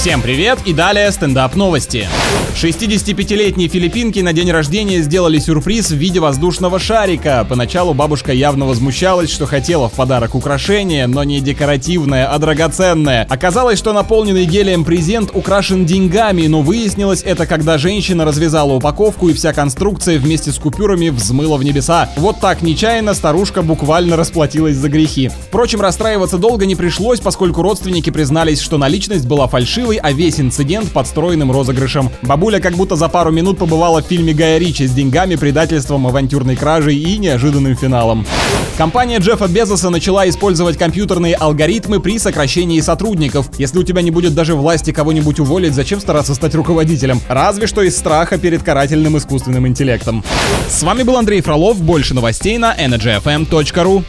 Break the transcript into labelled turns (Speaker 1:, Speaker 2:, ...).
Speaker 1: Всем привет и далее стендап новости. 65-летней филиппинке на день рождения сделали сюрприз в виде воздушного шарика. Поначалу бабушка явно возмущалась, что хотела в подарок украшение, но не декоративное, а драгоценное. Оказалось, что наполненный гелием презент украшен деньгами, но выяснилось это, когда женщина развязала упаковку и вся конструкция вместе с купюрами взмыла в небеса. Вот так нечаянно старушка буквально расплатилась за грехи. Впрочем, расстраиваться долго не пришлось, поскольку родственники признались, что наличность была фальшивой, а весь инцидент подстроенным розыгрышем. Бабуля как будто за пару минут побывала в фильме Гая Ричи с деньгами, предательством, авантюрной кражей и неожиданным финалом. Компания Джеффа Безоса начала использовать компьютерные алгоритмы при сокращении сотрудников. Если у тебя не будет даже власти кого-нибудь уволить, зачем стараться стать руководителем? Разве что из страха перед карательным искусственным интеллектом. С вами был Андрей Фролов. Больше новостей на energyfm.ru.